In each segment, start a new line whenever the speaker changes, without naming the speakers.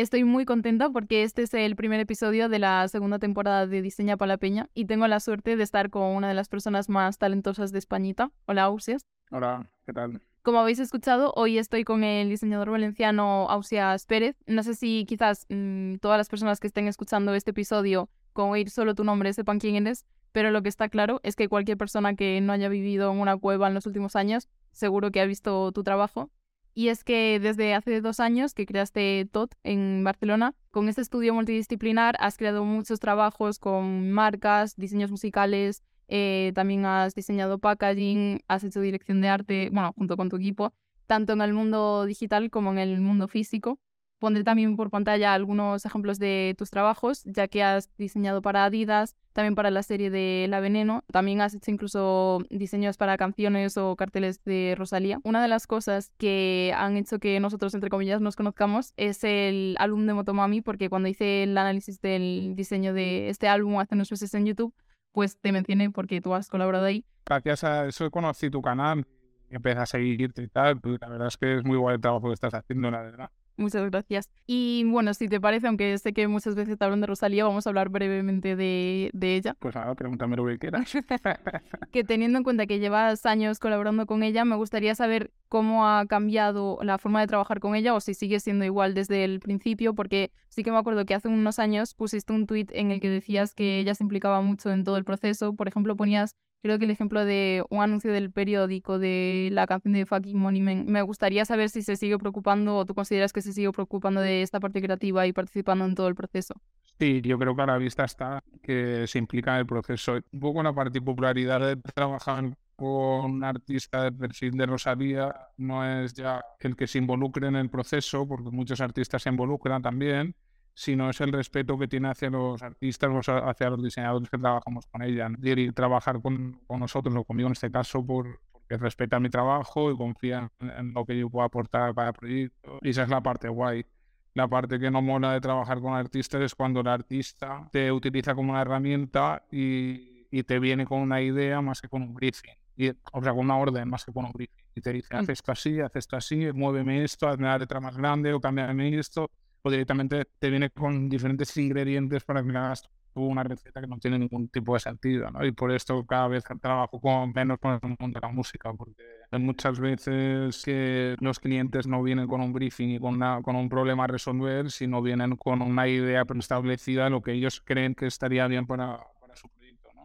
Estoy muy contenta porque este es el primer episodio de la segunda temporada de Diseña para la Peña y tengo la suerte de estar con una de las personas más talentosas de Españita. Hola, Ausias.
Hola, ¿qué tal?
Como habéis escuchado, hoy estoy con el diseñador valenciano Ausias Pérez. No sé si quizás mm, todas las personas que estén escuchando este episodio con oír solo tu nombre sepan quién eres, pero lo que está claro es que cualquier persona que no haya vivido en una cueva en los últimos años seguro que ha visto tu trabajo y es que desde hace dos años que creaste TOT en Barcelona, con este estudio multidisciplinar has creado muchos trabajos con marcas, diseños musicales, eh, también has diseñado packaging, has hecho dirección de arte, bueno, junto con tu equipo, tanto en el mundo digital como en el mundo físico. Pondré también por pantalla algunos ejemplos de tus trabajos, ya que has diseñado para Adidas, también para la serie de La Veneno. También has hecho incluso diseños para canciones o carteles de Rosalía. Una de las cosas que han hecho que nosotros, entre comillas, nos conozcamos es el álbum de Motomami, porque cuando hice el análisis del diseño de este álbum hace unos meses en YouTube, pues te mencioné porque tú has colaborado ahí.
Gracias a eso conocí tu canal empecé a seguirte y tal. La verdad es que es muy el trabajo que estás haciendo, la verdad.
Muchas gracias. Y bueno, si te parece, aunque sé que muchas veces te hablan de Rosalía, vamos a hablar brevemente de, de ella.
Pues nada, pregúntame lo que quieras.
que teniendo en cuenta que llevas años colaborando con ella, me gustaría saber cómo ha cambiado la forma de trabajar con ella o si sigue siendo igual desde el principio, porque sí que me acuerdo que hace unos años pusiste un tuit en el que decías que ella se implicaba mucho en todo el proceso. Por ejemplo, ponías creo que el ejemplo de un anuncio del periódico de la canción de Fucking Money me gustaría saber si se sigue preocupando o tú consideras que se sigue preocupando de esta parte creativa y participando en todo el proceso.
Sí, yo creo que a la vista está que se implica en el proceso. Un poco la particularidad de trabajar con un artista de perfil de Rosalía no es ya el que se involucre en el proceso, porque muchos artistas se involucran también, sino es el respeto que tiene hacia los artistas, hacia los diseñadores que trabajamos con ella. Y trabajar con, con, nosotros, o conmigo en este caso, por, porque respeta mi trabajo y confía en, lo que yo puedo aportar para el proyecto. Y esa es la parte guay. La parte que no mola de trabajar con artistas es cuando el artista te utiliza como una herramienta y, y te viene con una idea más que con un briefing. Y, o sea, con una orden más que con un briefing. Y te dice, haz esto así, haz esto así, muéveme esto, hazme la letra más grande o cámbiame esto o directamente te viene con diferentes ingredientes para que hagas una receta que no tiene ningún tipo de sentido, ¿no? Y por esto cada vez trabajo con menos con el mundo de la música, porque hay muchas veces que los clientes no vienen con un briefing y con, una, con un problema a resolver, sino vienen con una idea preestablecida lo que ellos creen que estaría bien para,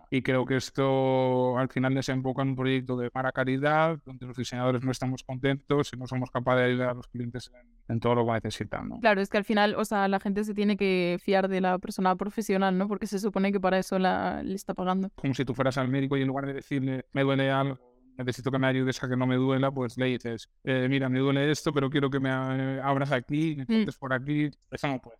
y creo que esto al final desemboca en un proyecto de para calidad, donde los diseñadores no estamos contentos y no somos capaces de ayudar a los clientes en, todo lo que necesitan. ¿no?
Claro, es que al final, o sea, la gente se tiene que fiar de la persona profesional, ¿no? Porque se supone que para eso la, le está pagando.
Como si tú fueras al médico y en lugar de decirle, me duele algo, necesito que me ayudes a que no me duela, pues le dices, eh, mira, me duele esto, pero quiero que me abras aquí, me mm. por aquí. Eso no puede.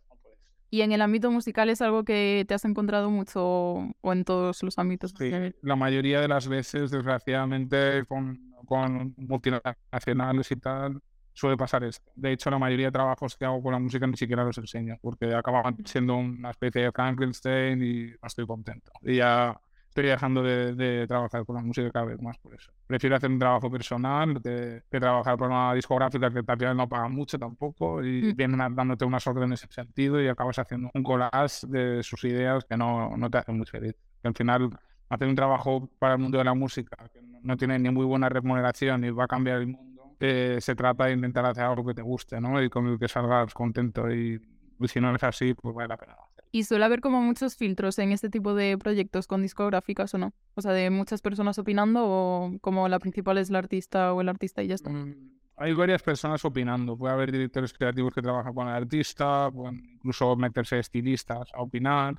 ¿Y en el ámbito musical es algo que te has encontrado mucho o en todos los ámbitos?
Sí, la mayoría de las veces, desgraciadamente, con, con multinacionales y tal, suele pasar esto. De hecho, la mayoría de trabajos que hago con la música ni siquiera los enseño, porque acaban siendo una especie de Frankenstein y no estoy contento. Y ya estoy dejando de, trabajar con la música cada vez más por eso. Prefiero hacer un trabajo personal que, trabajar con una discográfica que también no paga mucho tampoco y mm. vienen dándote unas órdenes en ese sentido y acabas haciendo un collage de sus ideas que no, no te hacen muy feliz. al final, hacer un trabajo para el mundo de la música que no tiene ni muy buena remuneración y va a cambiar el mundo, eh, se trata de intentar hacer algo que te guste ¿no? y con el que salgas contento y, y si no es así, pues vale la pena.
Y suele haber como muchos filtros en este tipo de proyectos con discográficas o no. O sea, de muchas personas opinando o como la principal es el artista o el artista y ya está. Mm,
hay varias personas opinando. Puede haber directores creativos que trabajan con el artista, incluso meterse estilistas a opinar,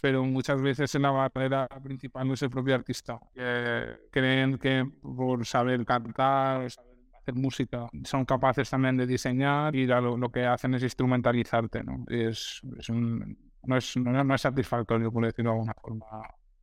pero muchas veces en la barrera principal no es el propio artista. Creen que por saber cantar, hacer música, son capaces también de diseñar y lo, que hacen es instrumentalizarte. ¿no? Es un, no es, no, es satisfactorio, por decirlo de alguna forma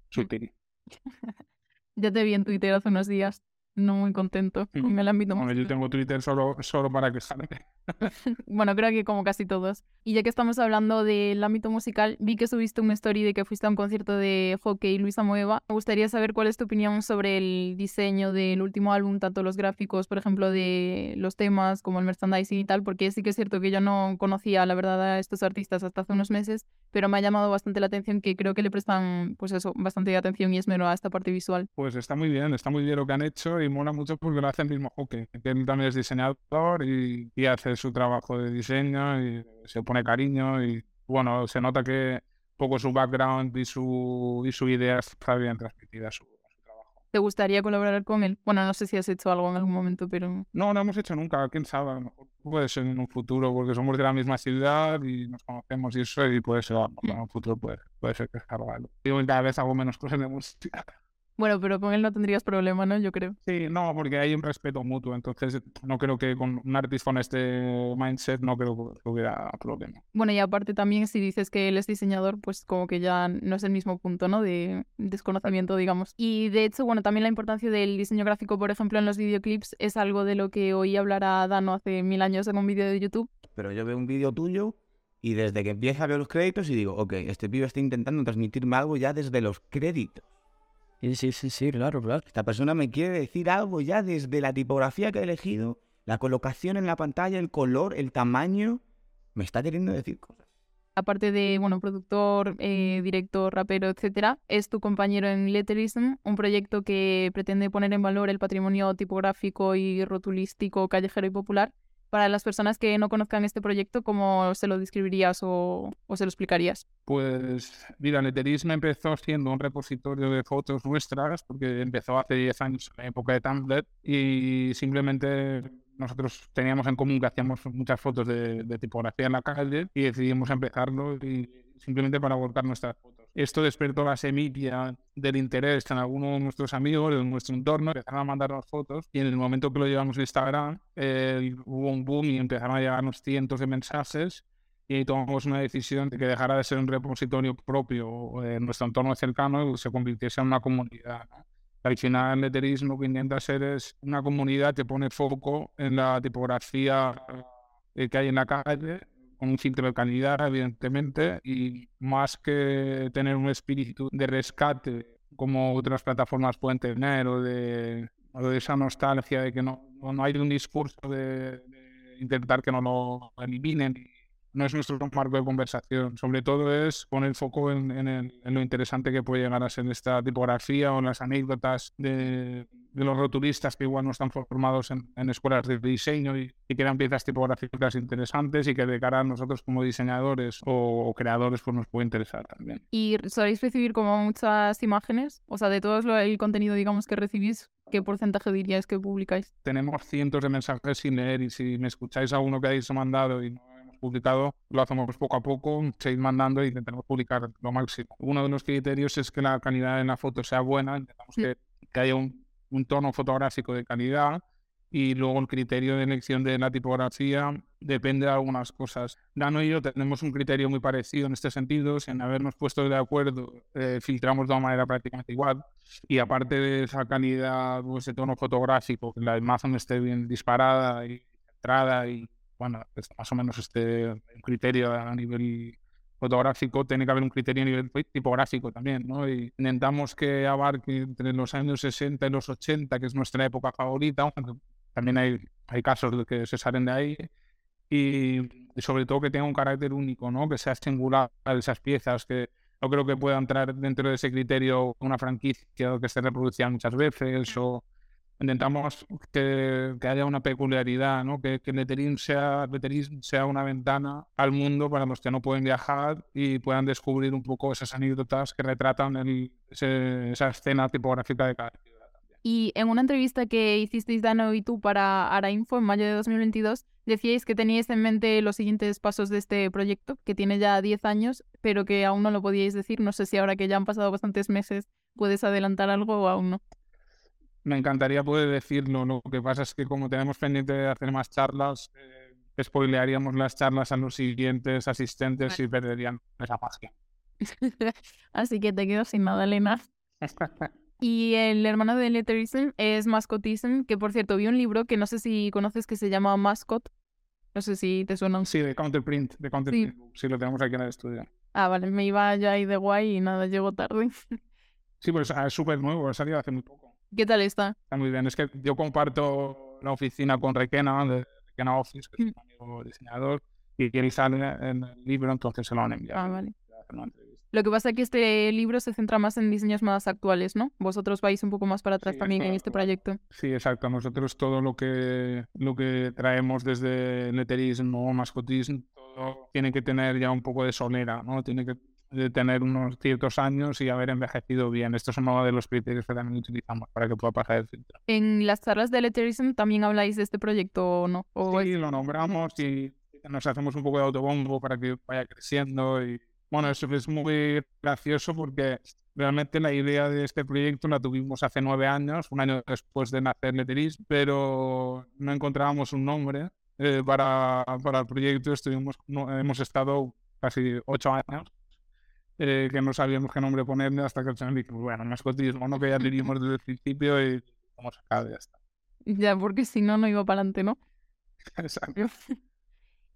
sutil.
ya te vi en Twitter hace unos días, no muy contento con el ámbito
Yo tengo Twitter solo, solo para quejarme.
bueno, creo que como casi todos. Y ya que estamos hablando del ámbito musical, vi que subiste un story de que fuiste a un concierto de hockey Luisa Moeva. Me gustaría saber cuál es tu opinión sobre el diseño del último álbum, tanto los gráficos, por ejemplo, de los temas como el merchandising y tal, porque sí que es cierto que yo no conocía, la verdad, a estos artistas hasta hace unos meses, pero me ha llamado bastante la atención que creo que le prestan, pues eso, bastante atención y esmero a esta parte visual.
Pues está muy bien, está muy bien lo que han hecho y mola mucho porque lo hace el mismo hockey, que él también es diseñador y, y hace su trabajo de diseño y se pone cariño y bueno, se nota que poco su background y su, y su idea está bien transmitida a su, trabajo.
¿Te gustaría colaborar con él? Bueno, no sé si has hecho algo en algún momento, pero...
No, no hemos hecho nunca, quién sabe, a lo mejor puede ser en un futuro porque somos de la misma ciudad y nos conocemos y eso y puede ser, mm. en un futuro puede, puede ser que salga algo. Yo cada vez hago menos cosas de música.
Bueno, pero con él no tendrías problema, ¿no? Yo creo.
Sí, no, porque hay un respeto mutuo. Entonces, no creo que con un artista con este mindset no creo que hubiera problema.
Bueno, y aparte también si dices que él es diseñador, pues como que ya no es el mismo punto, ¿no? De desconocimiento, digamos. Y de hecho, bueno, también la importancia del diseño gráfico, por ejemplo, en los videoclips es algo de lo que oí hablar a Dano hace mil años en un vídeo de YouTube.
Pero yo veo un vídeo tuyo y desde que empieza a ver los créditos y digo, ok, este pibe está intentando transmitirme algo ya desde los créditos.
Sí, sí, sí, sí, claro, claro.
Esta persona me quiere decir algo ya desde la tipografía que ha elegido, la colocación en la pantalla, el color, el tamaño. Me está queriendo decir cosas.
Aparte de, bueno, productor, eh, director, rapero, etcétera, es tu compañero en Letterism, un proyecto que pretende poner en valor el patrimonio tipográfico y rotulístico callejero y popular para las personas que no conozcan este proyecto, ¿cómo se lo describirías o, se lo explicarías?
Pues mira, Letterism empezó siendo un repositorio de fotos nuestras, porque empezó hace 10 años en la época de Tumblr, y simplemente nosotros teníamos en común que hacíamos muchas fotos de, de tipografía en la calle y decidimos empezarlo y simplemente para volcar nuestras fotos. Esto despertó la semilla del interés en algunos de nuestros amigos, en nuestro entorno, empezaron a mandarnos fotos y en el momento que lo llevamos a Instagram hubo un boom y empezaron a llegarnos cientos de mensajes y tomamos una decisión de que dejara de ser un repositorio propio en nuestro entorno cercano y se convirtiese en una comunidad. Al final, el letterismo lo que intenta ser es una comunidad que pone foco en la tipografía eh, que hay en la calle con un filtro de calidad, evidentemente, y más que tener un espíritu de rescate como otras plataformas pueden tener, o de, de esa nostalgia de que no, no hay un discurso de, de intentar que no lo eliminen no es nuestro marco de conversación. Sobre todo es poner foco en, en, lo interesante que puede llegar a ser esta tipografía o las anécdotas de, los rotulistas que igual no están formados en, escuelas de diseño y, y, crean piezas tipográficas interesantes y que de cara a nosotros como diseñadores o, creadores pues nos puede interesar también.
¿Y soléis recibir como muchas imágenes? O sea, de todo el contenido, digamos, que recibís, ¿qué porcentaje diríais que publicáis?
Tenemos cientos de mensajes sin leer y si me escucháis a uno que habéis mandado y no publicado, lo hacemos poco a poco, seguir mandando y intentamos publicar lo máximo. Uno de los criterios es que la calidad en la foto sea buena, intentamos que, que haya un, un, tono fotográfico de calidad y luego el criterio de elección de la tipografía depende de algunas cosas. Dano y yo tenemos un criterio muy parecido en este sentido, sin habernos puesto de acuerdo, eh, filtramos de una manera prácticamente igual y aparte de esa calidad o ese tono fotográfico, que la imagen esté bien disparada y centrada y bueno, más o menos este criterio a nivel fotográfico, tiene que haber un criterio a nivel tipográfico también, ¿no? Y intentamos que abarque entre los años 60 y los 80, que es nuestra época favorita, también hay, hay casos que se salen de ahí, y, sobre todo que tenga un carácter único, ¿no? Que sea singular esas piezas, que no creo que pueda entrar dentro de ese criterio una franquicia que se reproducía muchas veces o intentamos que, haya una peculiaridad, ¿no? que, que sea, una ventana al mundo para los que no pueden viajar y puedan descubrir un poco esas anécdotas que retratan el, esa escena tipográfica de cada ciudad.
Y en una entrevista que hicisteis Dano y tú para Arainfo en mayo de 2022, decíais que teníais en mente los siguientes pasos de este proyecto, que tiene ya 10 años, pero que aún no lo podíais decir. No sé si ahora que ya han pasado bastantes meses puedes adelantar algo o aún no
me encantaría poder decirlo. Lo que pasa es que como tenemos pendiente de hacer más charlas, eh, spoilearíamos las charlas a los siguientes asistentes y perderían esa magia.
Así que te quedo sin nada, Elena. y el hermano de Letterism es Mascotism, que por cierto vi un libro que no sé si conoces que se llama Mascot. No sé si te suena.
Sí, de Counterprint, de Counterprint. Sí. lo tenemos aquí en el estudio.
Ah, vale, me iba ya ahí de guay y nada, llego tarde.
Sí, pues es súper nuevo, ha salido hace muy poco.
¿Qué tal está?
Está muy bien. Es que yo comparto la oficina con Requena, de Requena Office, que es un amigo diseñador, y quiere en el libro, entonces se lo han enviado.
Ah, vale. Lo que pasa es que este libro se centra más en diseños más actuales, ¿no? Vosotros vais un poco más para atrás también en este proyecto.
Sí, exacto. Nosotros todo lo que, lo que traemos desde letterismo, mascotismo, todo tiene que tener ya un poco de solera, ¿no? Tiene que tener unos ciertos años y haber envejecido bien. Estos son uno de los criterios que también utilizamos para que pueda pasar el filtro.
En las charlas de letterism también habláis de este proyecto o no?
sí, lo nombramos y nos hacemos un poco de autobombo para que vaya creciendo y bueno, eso es muy gracioso porque realmente la idea de este proyecto la tuvimos hace nueve años, un año después de nacer Letteris, pero no encontrábamos un nombre eh, para, para, el proyecto. Estuvimos, hemos estado casi ocho años eh, que no sabíamos qué nombre ponerle hasta que al final dijimos, bueno, mascotismo, ¿no? Que ya teníamos desde el principio y vamos acá, ya está.
Ya, porque si no, no iba para adelante, ¿no?
Exacto.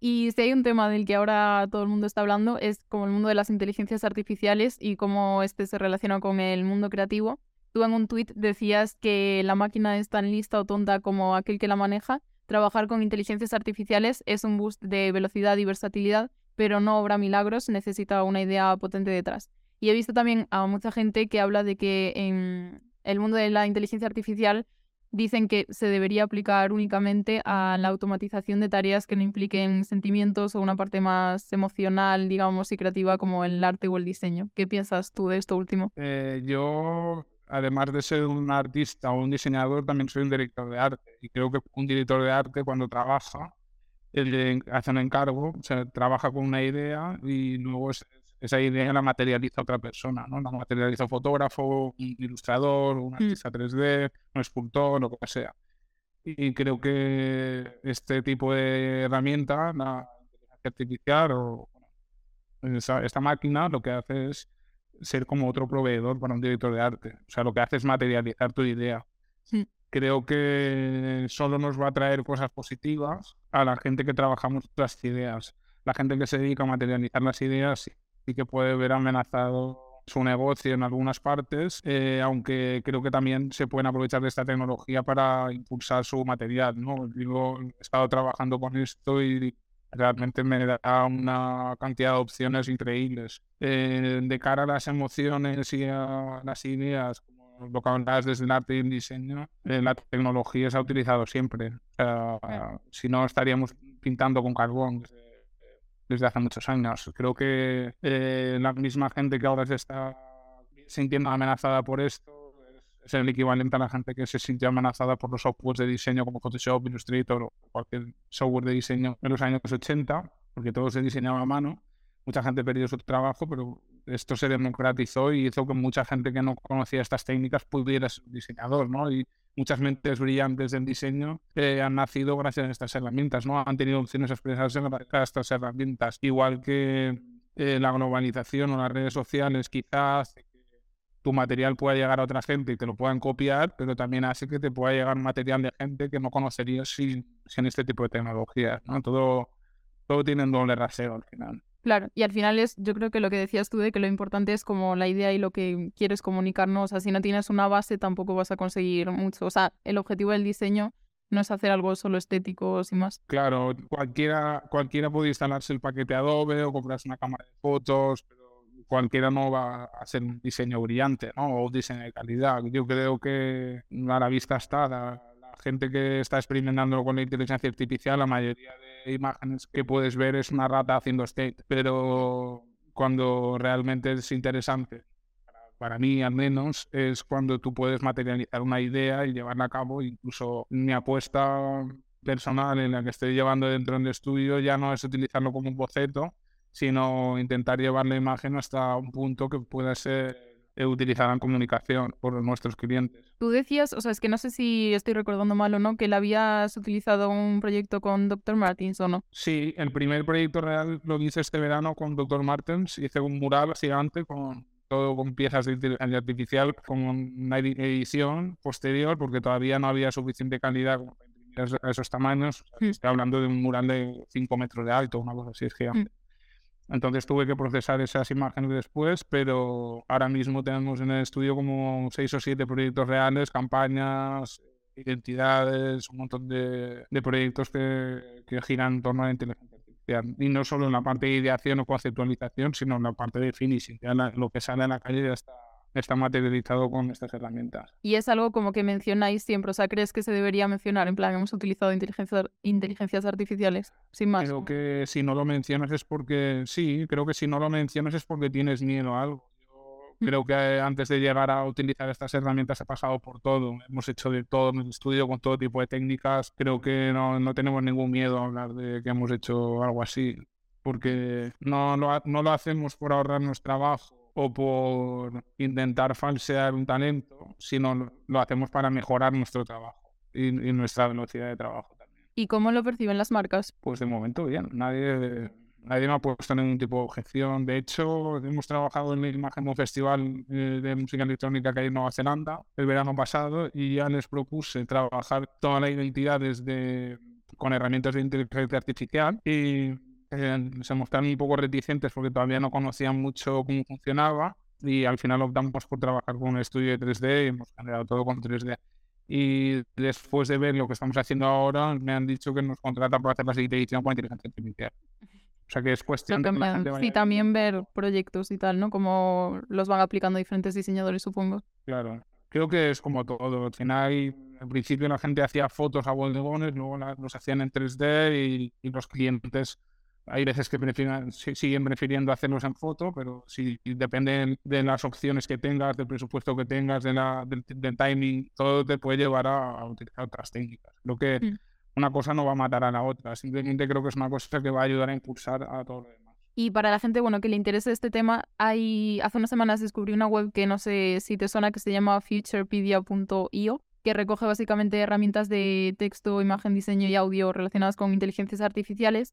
Y si hay un tema del que ahora todo el mundo está hablando, es como el mundo de las inteligencias artificiales y cómo este se relaciona con el mundo creativo. Tú en un tuit decías que la máquina es tan lista o tonta como aquel que la maneja. Trabajar con inteligencias artificiales es un boost de velocidad y versatilidad, pero no obra milagros, necesita una idea potente detrás. Y he visto también a mucha gente que habla de que en el mundo de la inteligencia artificial dicen que se debería aplicar únicamente a la automatización de tareas que no impliquen sentimientos o una parte más emocional, digamos, y creativa como el arte o el diseño. ¿Qué piensas tú de esto último?
Eh, yo, además de ser un artista o un diseñador, también soy un director de arte. Y creo que un director de arte cuando trabaja, él hace un encargo, se trabaja con una idea y luego es, esa idea la materializa otra persona, ¿no? La materializa un fotógrafo, un ilustrador, un mm. artista 3D, un escultor, lo que sea. Y creo que este tipo de herramienta, la inteligencia artificial o esta máquina, lo que hace es ser como otro proveedor para un director de arte. O sea, lo que hace es materializar tu idea. Creo que solo nos va a traer cosas positivas a la gente que trabajamos las ideas. La gente que se dedica a materializar las ideas y que puede ver amenazado su negocio en algunas partes, eh, aunque creo que también se pueden aprovechar de esta tecnología para impulsar su material. ¿no? Digo, he estado trabajando con esto y realmente me da una cantidad de opciones increíbles. Eh, de cara a las emociones y a las ideas, lo que hablabas desde el arte y el diseño, eh, la tecnología se ha utilizado siempre. si no, estaríamos pintando con carbón desde hace muchos años. Creo que eh, la misma gente que ahora se está sintiendo amenazada por esto es el equivalente a la gente que se sintió amenazada por los softwares de diseño como Photoshop, Illustrator o cualquier software de diseño en los años 80, porque todo se diseñaba a mano. Mucha gente perdió su trabajo, pero esto se democratizó y hizo que mucha gente que no conocía estas técnicas pudiera ser diseñador, ¿no? Y muchas mentes brillantes del diseño eh, han nacido gracias a estas herramientas, ¿no? Han tenido opciones a expresarse gracias a estas herramientas. Igual que eh, la globalización o las redes sociales quizás tu material pueda llegar a otra gente y te lo puedan copiar, pero también hace que te pueda llegar material de gente que no conocerías sin, sin este tipo de tecnologías, ¿no? Todo, todo tiene un doble rasero al final.
Claro, y al final es, yo creo que lo que decías tú de que lo importante es como la idea y lo que quieres comunicarnos. O sea, si no tienes una base tampoco vas a conseguir mucho. O sea, el objetivo del diseño no es hacer algo solo estético sin más.
Claro, cualquiera, cualquiera puede instalarse el paquete Adobe o comprarse una cámara de fotos, pero cualquiera no va a hacer un diseño brillante, ¿no? O un diseño de calidad. Yo creo que a la vista está la, gente que está experimentando con la inteligencia artificial, la mayoría de imágenes que puedes ver es una rata haciendo state, pero cuando realmente es interesante, para mí al menos, es cuando tú puedes materializar una idea y llevarla a cabo. Incluso mi apuesta personal en la que estoy llevando dentro del estudio ya no es utilizarlo como un boceto, sino intentar llevar la imagen hasta un punto que pueda ser utilizada en comunicación por nuestros clientes.
Tú decías, o sea, es que no sé si estoy recordando mal o no, que le habías utilizado un proyecto con Dr. Martins o no.
Sí, el primer proyecto real lo hice este verano con Dr. Martins. Hice un mural gigante con todo con piezas de inteligencia artificial, con una edición posterior, porque todavía no había suficiente calidad para miras a esos tamaños, o sea,
Mm.
estoy hablando de un mural de 5 metros de alto, una cosa así, es gigante. Entonces tuve que procesar esas imágenes después, pero ahora mismo tenemos en el estudio como seis o siete proyectos reales, campañas, identidades, un montón de, proyectos que, que giran en torno a la inteligencia artificial. Y no solo en la parte de ideación o conceptualización, sino en la parte de finishing. Ya la- lo que sale a la calle ya está, está materializado con estas herramientas.
Y es algo como que mencionáis siempre, o sea, ¿crees que se debería mencionar? En plan, hemos utilizado inteligencia, inteligencias artificiales, sin más.
Creo que si no lo mencionas es porque, sí, creo que si no lo mencionas es porque tienes miedo a algo. Yo
Mm.
creo que eh, antes de llegar a utilizar estas herramientas he pasado por todo. Hemos hecho de todo en el estudio con todo tipo de técnicas. Creo que no, no tenemos ningún miedo a hablar de que hemos hecho algo así, porque no ha- no lo hacemos por ahorrarnos trabajo o por intentar falsear un talento, sino lo, lo hacemos para mejorar nuestro trabajo y, y nuestra velocidad de trabajo también.
¿Y cómo lo perciben las marcas?
Pues de momento bien, nadie, nadie me ha puesto ningún tipo de objeción. De hecho, hemos trabajado en el Imagen Festival eh, de Música Electrónica que hay en Nueva Zelanda el verano pasado y ya les propuse trabajar toda la identidad desde, con herramientas de inteligencia artificial y eh, se mostraron un poco reticentes porque todavía no conocían mucho cómo funcionaba y al final optamos por trabajar con un estudio de 3D y hemos generado todo con 3D. Y después de ver lo que estamos haciendo ahora, me han dicho que nos contratan para hacer la siguiente edición con inteligencia artificial. O sea que es cuestión
que
de
sí,
vaya
también ver proyectos y tal, ¿no? Cómo los van aplicando diferentes diseñadores, supongo.
Claro. Creo que es como todo. Al final, al principio la gente hacía fotos a bodegones, luego la- los hacían en 3D y, y los clientes hay veces que prefieren, si- siguen prefiriendo hacerlos en foto, pero si depende de las opciones que tengas, del presupuesto que tengas, de la, del, del timing, todo te puede llevar a, a utilizar otras técnicas. Creo que
Mm.
una cosa no va a matar a la otra, simplemente creo que es una cosa que va a ayudar a impulsar a todo lo demás.
Y para la gente, bueno, que le interese este tema, hay hace unas semanas descubrí una web que no sé si te suena, que se llama futurepedia.io, que recoge básicamente herramientas de texto, imagen, diseño y audio relacionadas con inteligencias artificiales.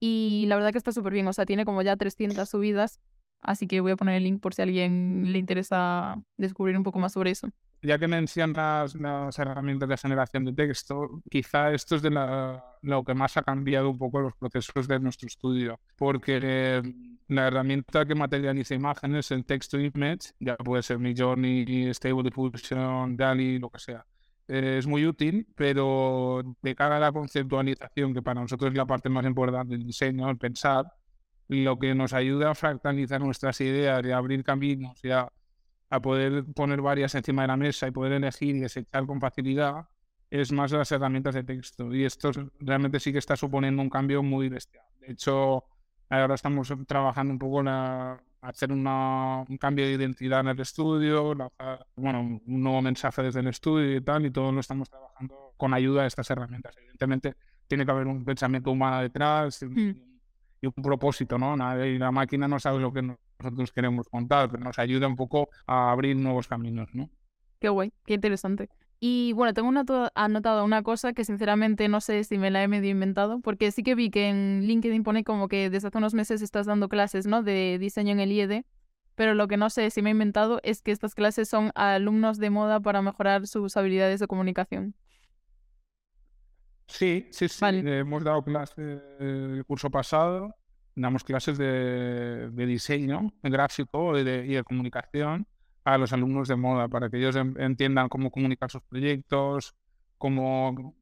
Y la verdad que está súper bien, o sea, tiene como ya 300 subidas, así que voy a poner el link por si a alguien le interesa descubrir un poco más sobre eso.
ya que mencionas las herramientas de generación de texto, quizá esto es de la- lo que más ha cambiado un poco los procesos de nuestro estudio, porque la herramienta que materializa imágenes, el texto image, ya puede ser Midjourney, Stable Diffusion, DALI, lo que sea, eh, es muy útil, pero de cara a la conceptualización, que para nosotros es la parte más importante del diseño, el pensar, lo que nos ayuda a fractalizar nuestras ideas y a abrir caminos y a poder poner varias encima de la mesa y poder elegir y desechar con facilidad, es más las herramientas de texto. Y esto es- realmente sí que está suponiendo un cambio muy bestial. De hecho, ahora estamos trabajando un poco la- hacer una- un cambio de identidad en el estudio, lanzar, bueno, un nuevo mensaje desde el estudio y tal, y todo lo estamos trabajando con ayuda de estas herramientas. Evidentemente, tiene que haber un pensamiento humano detrás y,
Mm.
y un propósito, ¿no? Nadie- la máquina no sabe lo que nosotros queremos contar, pero nos ayuda un poco a abrir nuevos caminos, ¿no?
Qué guay, qué interesante. Y bueno, tengo una anotado una cosa que sinceramente no sé si me la he medio inventado, porque sí que vi que en LinkedIn pone como que desde hace unos meses estás dando clases, ¿no? De diseño en el IED, pero lo que no sé si me he inventado es que estas clases son a alumnos de moda para mejorar sus habilidades de comunicación.
Sí, sí, sí.
Vale.
eh, Hemos dado clases el curso pasado, damos clases de, de diseño gráfico y de, y de comunicación a los alumnos de moda para que ellos en- entiendan cómo comunicar sus proyectos, cómo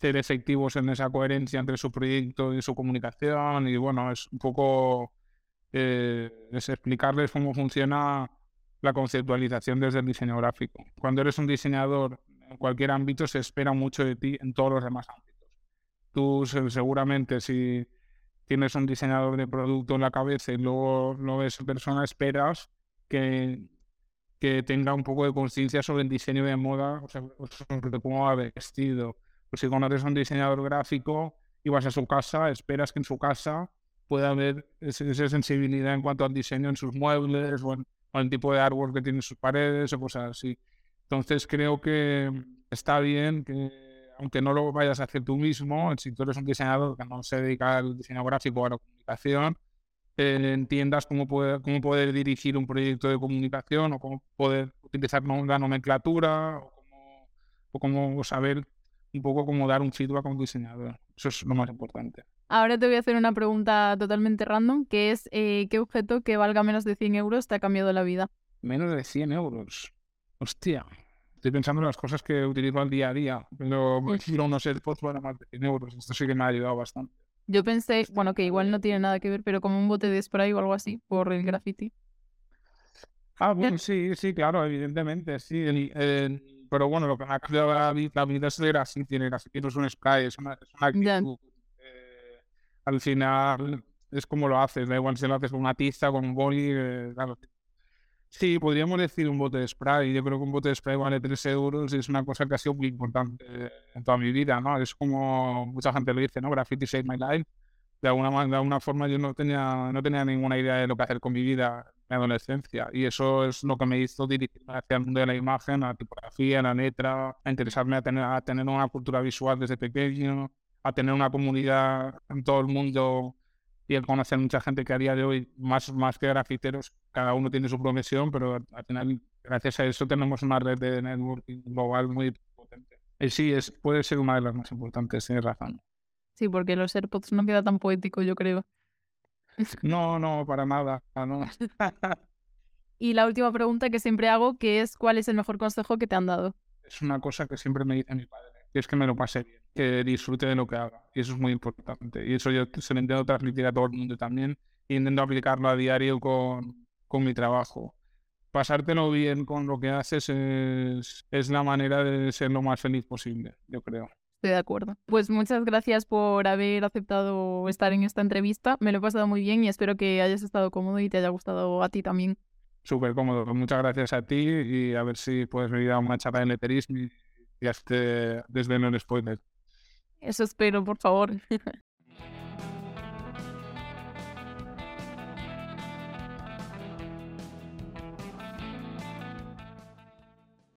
ser efectivos en esa coherencia entre su proyecto y su comunicación. Y bueno, es un poco eh, es explicarles cómo funciona la conceptualización desde el diseño gráfico. Cuando eres un diseñador en cualquier ámbito se espera mucho de ti en todos los demás ámbitos. Tú se- seguramente si tienes un diseñador de producto en la cabeza y luego lo ves persona, esperas que, que tenga un poco de conciencia sobre el diseño de moda, o sea, sobre cómo va vestido. Pues si conoces a un diseñador gráfico y vas a su casa, esperas que en su casa pueda haber esa sensibilidad en cuanto al diseño en sus muebles o en, o el tipo de árbol que tiene en sus paredes o cosas así. Entonces creo que está bien que, aunque no lo vayas a hacer tú mismo, si tú eres un diseñador que no se dedica al diseño gráfico o a la comunicación, entiendas cómo poder, cómo poder dirigir un proyecto de comunicación o cómo poder utilizar la nomenclatura o cómo, o cómo saber un poco como dar un feedback a un diseñador. Eso es lo más importante.
Ahora te voy a hacer una pregunta totalmente random, que es eh, ¿qué objeto que valga menos de 100 euros te ha cambiado la vida?
Menos de 100 euros. Hostia. Estoy pensando en las cosas que utilizo al día a día, pero no, no sé, el post vale más de 100 euros. Esto sí que me ha ayudado bastante.
Yo pensé, bueno, que igual no tiene nada que ver, pero como un bote de spray o algo así, por el graffiti.
Ah, bueno, sí, sí, claro, evidentemente, sí. el- el- pero bueno, lo que me ha cambiado la vi- la vida es el graffiti. El graffiti no es un spray, es una, es una actitud. Eh, al final es como lo haces, da igual si lo haces con una tiza, con un boli, eh, claro. Sí, podríamos decir un bote de spray. Yo creo que un bote de spray vale 3 euros y es una cosa que ha sido muy importante en toda mi vida, ¿no? Es como mucha gente lo dice, ¿no? Graffiti saved my life. De alguna, de alguna forma yo no tenía, no tenía ninguna idea de lo que hacer con mi vida mi adolescencia y eso es lo que me hizo dirigirme hacia el mundo de la imagen, la tipografía, a la letra, a interesarme a tener, a tener una cultura visual desde pequeño, a tener una comunidad en todo el mundo y el conocer mucha gente que a día de hoy, más, más que grafiteros, cada uno tiene su profesión, pero al final, gracias a eso, tenemos una red de networking global muy potente. Y sí, es, puede ser una de las más importantes, tienes razón.
Sí, porque los AirPods no queda tan poético, yo creo.
No, no, para nada. No.
Y la última pregunta que siempre hago, que es ¿cuál es el mejor consejo que te han dado?
Es una cosa que siempre me dice mi padre, que es que me lo pase bien, que disfrute de lo que haga. Y eso es muy importante. Y eso yo se lo intento transmitir a todo el mundo también. E intento aplicarlo a diario con, con mi trabajo. Pasártelo bien con lo que haces es, es la manera de ser lo más feliz posible, yo creo.
Estoy de acuerdo. Pues muchas gracias por haber aceptado estar en esta entrevista. Me lo he pasado muy bien y espero que hayas estado cómodo y te haya gustado a ti también.
Súper cómodo. Muchas gracias a ti y a ver si puedes venir a una charla de letterismo y, y hazte desde el spoiler.
Eso espero, por favor.